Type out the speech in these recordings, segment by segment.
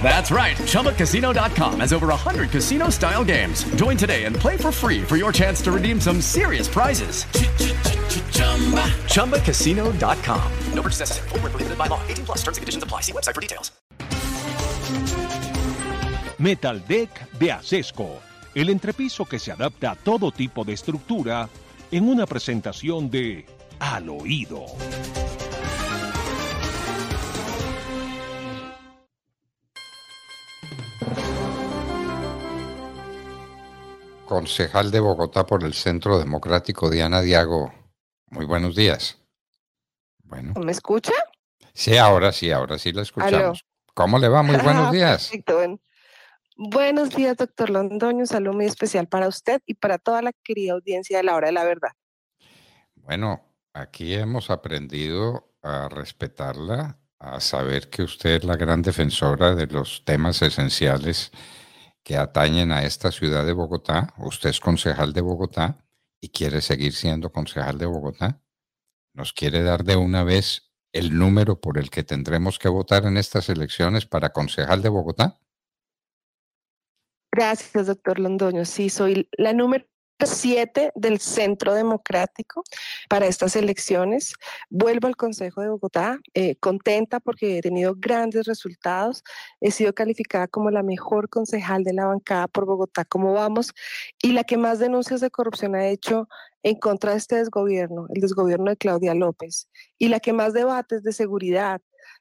That's right. ChumbaCasino.com has over 100 casino style games. Join today and play for free for your chance to redeem some serious prizes. ChumbaCasino.com. No purchase necessary. Full prohibited by law. 18 plus terms and conditions apply. See website for details. Metal Deck de Acesco. El entrepiso que se adapta a todo tipo de estructura en una presentación de Al Oído. Concejal de Bogotá por el Centro Democrático, Diana Diago. Muy buenos días. Bueno. ¿Me escucha? Sí, ahora sí, ahora sí la escuchamos. ¿Cómo le va? Muy buenos días. Buenos días, doctor Londoño. Un saludo muy especial para usted y para toda la querida audiencia de la hora de la verdad. Bueno, aquí hemos aprendido a respetarla, a saber que usted es la gran defensora de los temas esenciales que atañen a esta ciudad de Bogotá. Usted es concejal de Bogotá y quiere seguir siendo concejal de Bogotá. ¿Nos quiere dar de una vez el número por el que tendremos que votar en estas elecciones para concejal de Bogotá? Gracias, doctor Londoño. Sí, soy la número 7 del Centro Democrático para estas elecciones. Vuelvo al Consejo de Bogotá, eh, contenta porque he tenido grandes resultados. He sido calificada como la mejor concejal de la bancada por Bogotá, como vamos, y la que más denuncias de corrupción ha hecho en contra de este desgobierno, el desgobierno de Claudia López, y la que más debates de seguridad,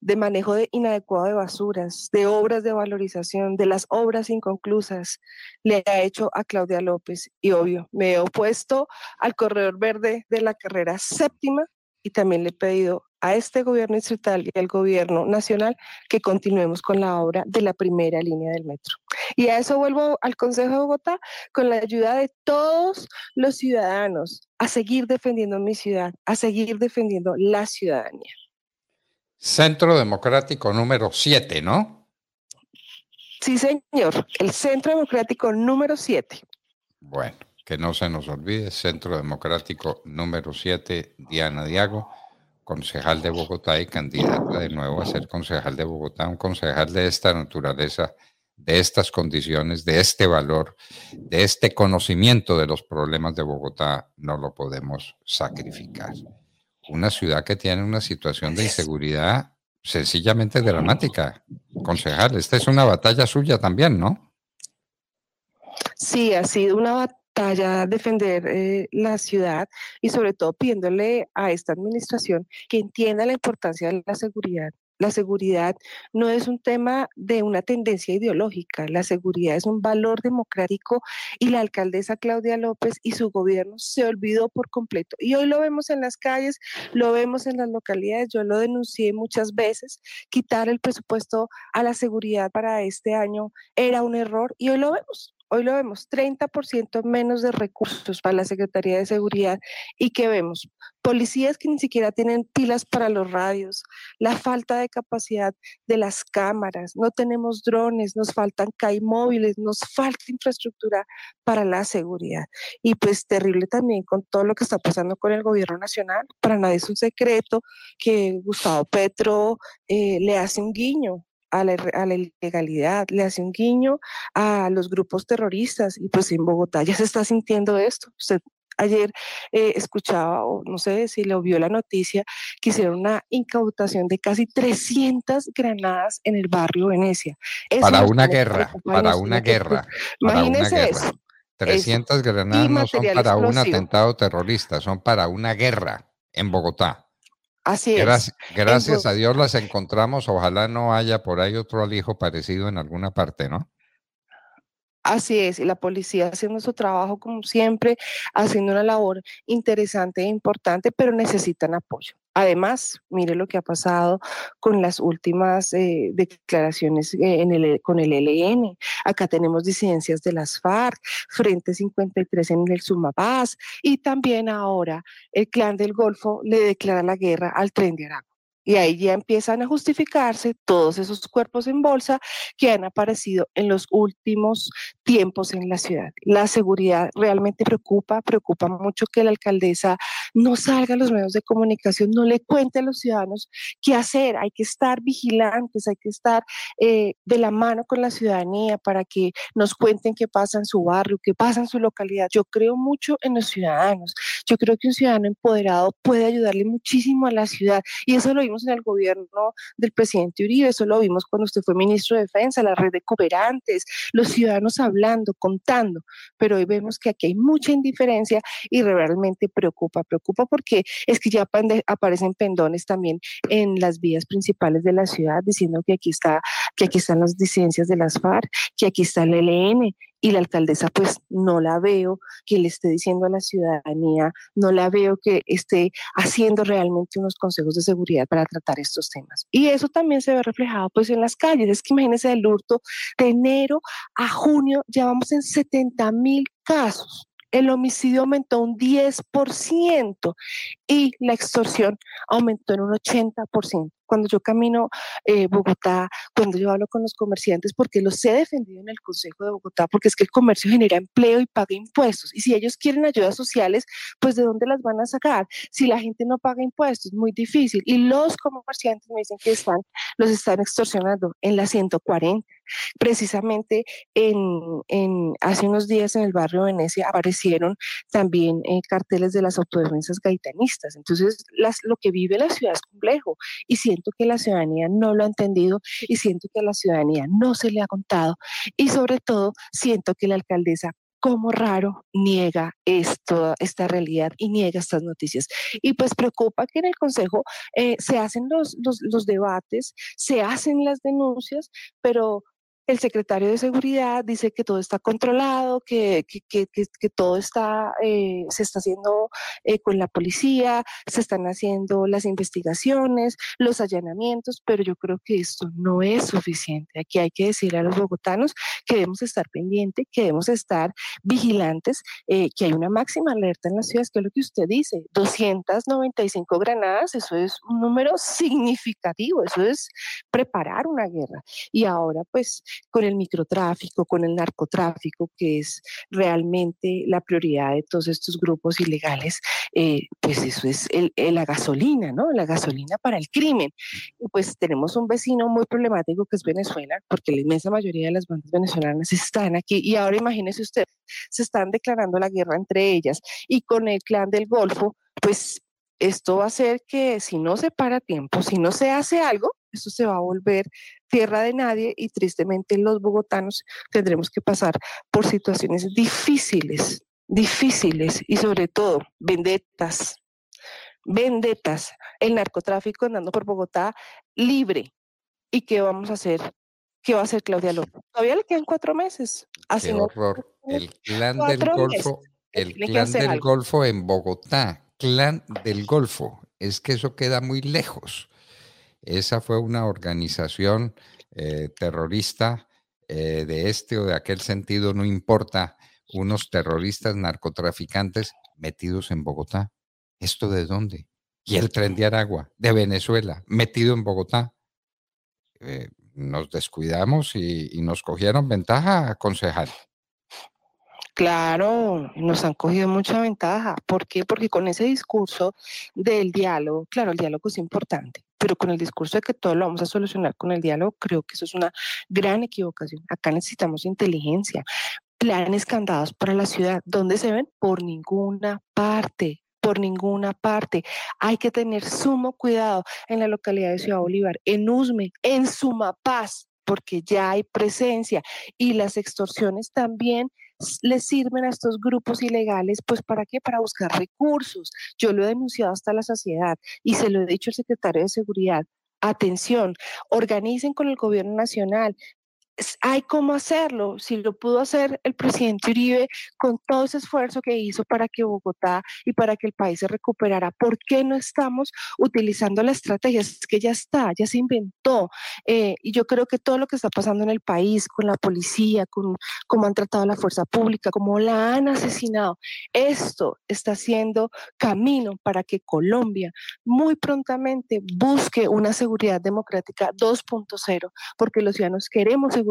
de manejo de inadecuado de basuras, de obras de valorización, de las obras inconclusas, le ha hecho a Claudia López. Y obvio, me he opuesto al corredor verde de la carrera séptima y también le he pedido a este gobierno distrital y al gobierno nacional que continuemos con la obra de la primera línea del metro. Y a eso vuelvo al Consejo de Bogotá con la ayuda de todos los ciudadanos a seguir defendiendo mi ciudad, a seguir defendiendo la ciudadanía. Centro Democrático número 7, ¿no? Sí, señor, el Centro Democrático número 7. Bueno, que no se nos olvide, Centro Democrático número 7, Diana Diago, concejal de Bogotá y candidata de nuevo a ser concejal de Bogotá, un concejal de esta naturaleza, de estas condiciones, de este valor, de este conocimiento de los problemas de Bogotá, no lo podemos sacrificar una ciudad que tiene una situación de inseguridad sencillamente dramática. Concejal, esta es una batalla suya también, ¿no? Sí, ha sido una batalla defender eh, la ciudad y sobre todo pidiéndole a esta administración que entienda la importancia de la seguridad la seguridad no es un tema de una tendencia ideológica, la seguridad es un valor democrático y la alcaldesa Claudia López y su gobierno se olvidó por completo. Y hoy lo vemos en las calles, lo vemos en las localidades, yo lo denuncié muchas veces, quitar el presupuesto a la seguridad para este año era un error y hoy lo vemos. Hoy lo vemos, 30% menos de recursos para la Secretaría de Seguridad y que vemos policías que ni siquiera tienen pilas para los radios, la falta de capacidad de las cámaras, no tenemos drones, nos faltan CAI móviles, nos falta infraestructura para la seguridad. Y pues terrible también con todo lo que está pasando con el gobierno nacional. Para nadie es un secreto que Gustavo Petro eh, le hace un guiño a la, ilegalidad, le hace un guiño a los grupos terroristas y pues en Bogotá ya se está sintiendo esto. Usted ayer eh, escuchaba, o no sé si le vio la noticia, que hicieron una incautación de casi 300 granadas en el barrio Venecia. para una guerra, para una guerra. Imagínese eso. 300 granadas no son para un atentado terrorista, son para una guerra en Bogotá. Así Gracias, es. gracias Entonces- a Dios las encontramos. Ojalá no haya por ahí otro alijo parecido en alguna parte, ¿no? Así es, y la policía haciendo su trabajo como siempre, haciendo una labor interesante e importante, pero necesitan apoyo. Además, mire lo que ha pasado con las últimas eh, declaraciones eh, en el, con el ELN. Acá tenemos disidencias de las FARC, Frente 53 en el Sumapaz, y también ahora el Clan del Golfo le declara la guerra al Tren de Aragua. Y ahí ya empiezan a justificarse todos esos cuerpos en bolsa que han aparecido en los últimos tiempos en la ciudad. La seguridad realmente preocupa, preocupa mucho que la alcaldesa no salga a los medios de comunicación, no le cuente a los ciudadanos qué hacer. Hay que estar vigilantes, hay que estar eh, de la mano con la ciudadanía para que nos cuenten qué pasa en su barrio, qué pasa en su localidad. Yo creo mucho en los ciudadanos. Yo creo que un ciudadano empoderado puede ayudarle muchísimo a la ciudad y eso lo vimos en el gobierno del presidente Uribe, eso lo vimos cuando usted fue ministro de Defensa, la red de cooperantes, los ciudadanos hablando, contando, pero hoy vemos que aquí hay mucha indiferencia y realmente preocupa, preocupa porque es que ya aparecen pendones también en las vías principales de la ciudad diciendo que aquí está, que aquí están las disidencias de las FARC, que aquí está el ELN y la alcaldesa pues no la veo que le esté diciendo a la ciudadanía, no la veo que esté haciendo realmente unos consejos de seguridad para tratar estos temas. Y eso también se ve reflejado pues en las calles. Es que imagínense el hurto de enero a junio, ya vamos en 70 mil casos. El homicidio aumentó un 10% y la extorsión aumentó en un 80%. Cuando yo camino eh, Bogotá, cuando yo hablo con los comerciantes, porque los he defendido en el Consejo de Bogotá, porque es que el comercio genera empleo y paga impuestos. Y si ellos quieren ayudas sociales, pues ¿de dónde las van a sacar? Si la gente no paga impuestos, muy difícil. Y los comerciantes me dicen que están, los están extorsionando en la 140. Precisamente en, en, hace unos días en el barrio Venecia aparecieron también eh, carteles de las autodefensas gaitanistas. Entonces, las, lo que vive la ciudad es complejo y siento que la ciudadanía no lo ha entendido y siento que a la ciudadanía no se le ha contado y sobre todo siento que la alcaldesa como raro niega esto, esta realidad y niega estas noticias. Y pues preocupa que en el Consejo eh, se hacen los, los, los debates, se hacen las denuncias, pero el secretario de Seguridad dice que todo está controlado, que, que, que, que, todo está, eh, se está haciendo eh, con la policía, se están haciendo las investigaciones, los allanamientos, pero yo creo que esto no es suficiente. Aquí hay que decirle a los bogotanos que debemos estar pendientes, que debemos estar vigilantes, eh, que hay una máxima alerta en las ciudades, que es lo que usted dice, 295 granadas, eso es un número significativo, eso es preparar una guerra. Y ahora pues con el microtráfico, con el narcotráfico, que es realmente la prioridad de todos estos grupos ilegales, eh, pues eso es el, el, la gasolina, ¿no? La gasolina para el crimen. Y pues tenemos un vecino muy problemático que es Venezuela, porque la inmensa mayoría de las bandas venezolanas están aquí. Y ahora imagínese usted, se están declarando la guerra entre ellas y con el clan del Golfo, pues esto va a hacer que si no se para tiempo, si no se hace algo, esto se va a volver tierra de nadie y tristemente los bogotanos tendremos que pasar por situaciones difíciles, difíciles y sobre todo vendetas, vendetas, el narcotráfico andando por Bogotá libre. ¿Y qué vamos a hacer? ¿Qué va a hacer Claudia López? Todavía le quedan cuatro meses. Qué horror. El clan del Golfo, el clan del algo. Golfo en Bogotá, clan del Golfo. Es que eso queda muy lejos. Esa fue una organización eh, terrorista eh, de este o de aquel sentido, no importa, unos terroristas narcotraficantes metidos en Bogotá. ¿Esto de dónde? Y el tren de Aragua, de Venezuela, metido en Bogotá. Eh, nos descuidamos y, nos cogieron ventaja, concejal. Claro, nos han cogido mucha ventaja. ¿Por qué? Porque con ese discurso del diálogo, claro, el diálogo es importante, pero con el discurso de que todo lo vamos a solucionar con el diálogo, creo que eso es una gran equivocación. Acá necesitamos inteligencia, planes candados para la ciudad. ¿Dónde se ven? Por ninguna parte por ninguna parte. Hay que tener sumo cuidado en la localidad de Ciudad Bolívar, en Usme, en Sumapaz, porque ya hay presencia y las extorsiones también les sirven a estos grupos ilegales, pues ¿para qué? Para buscar recursos. Yo lo he denunciado hasta la saciedad y se lo he dicho al secretario de Seguridad. Atención, organicen con el gobierno nacional, hay cómo hacerlo. Si lo pudo hacer el presidente Uribe con todo ese esfuerzo que hizo para que Bogotá y para que el país se recuperara, ¿por qué no estamos utilizando la estrategia? Es que ya está, ya se inventó. Eh, y yo creo que todo lo que está pasando en el país, con la policía, con cómo han tratado a la fuerza pública, cómo la han asesinado, esto está haciendo camino para que Colombia muy prontamente busque una seguridad democrática 2.0, porque los ciudadanos queremos seguridad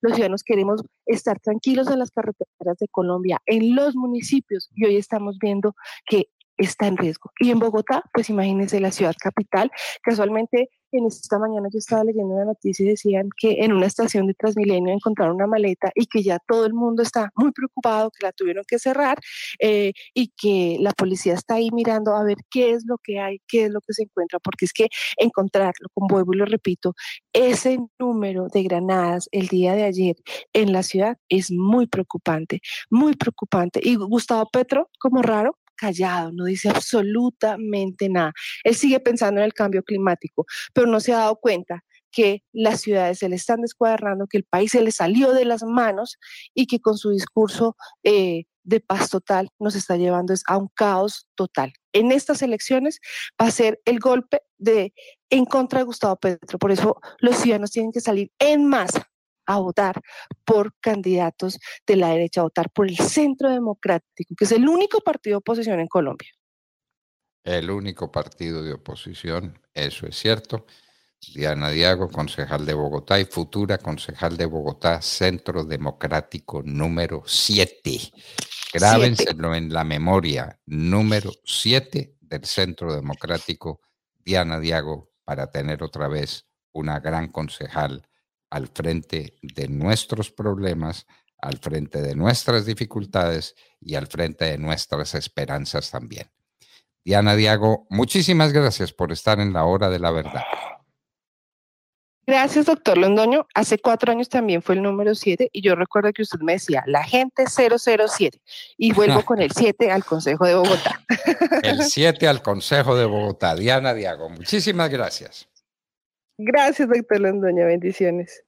los ciudadanos queremos estar tranquilos en las carreteras de Colombia, en los municipios, y hoy estamos viendo que está en riesgo. Y en Bogotá, pues imagínense la ciudad capital, casualmente en esta mañana yo estaba leyendo una noticia y decían que en una estación de Transmilenio encontraron una maleta y que ya todo el mundo está muy preocupado, que la tuvieron que cerrar eh, y que la policía está ahí mirando a ver qué es lo que hay, qué es lo que se encuentra, porque es que encontrarlo, como vuelvo y lo repito, ese número de granadas el día de ayer en la ciudad es muy preocupante, muy preocupante. Y Gustavo Petro, como raro, callado, no dice absolutamente nada. Él sigue pensando en el cambio climático, pero no se ha dado cuenta que las ciudades se le están descuadrando, que el país se le salió de las manos y que con su discurso eh, de paz total nos está llevando a un caos total. En estas elecciones va a ser el golpe de en contra de Gustavo Petro. Por eso los ciudadanos tienen que salir en masa a votar por candidatos de la derecha, a votar por el Centro Democrático, que es el único partido de oposición en Colombia. El único partido de oposición, eso es cierto. Diana Diago, concejal de Bogotá y futura concejal de Bogotá, Centro Democrático número 7. Grábenselo en la memoria, número 7 del Centro Democrático, Diana Diago, para tener otra vez una gran concejal al frente de nuestros problemas, al frente de nuestras dificultades y al frente de nuestras esperanzas también. Diana Diago, muchísimas gracias por estar en la hora de la verdad. Gracias, doctor Londoño. Hace cuatro años también fue el número siete y yo recuerdo que usted me decía, la gente 007 y vuelvo con el 7 al Consejo de Bogotá. El 7 al Consejo de Bogotá. Diana Diago, muchísimas gracias. Gracias, doctor Londoño. Bendiciones.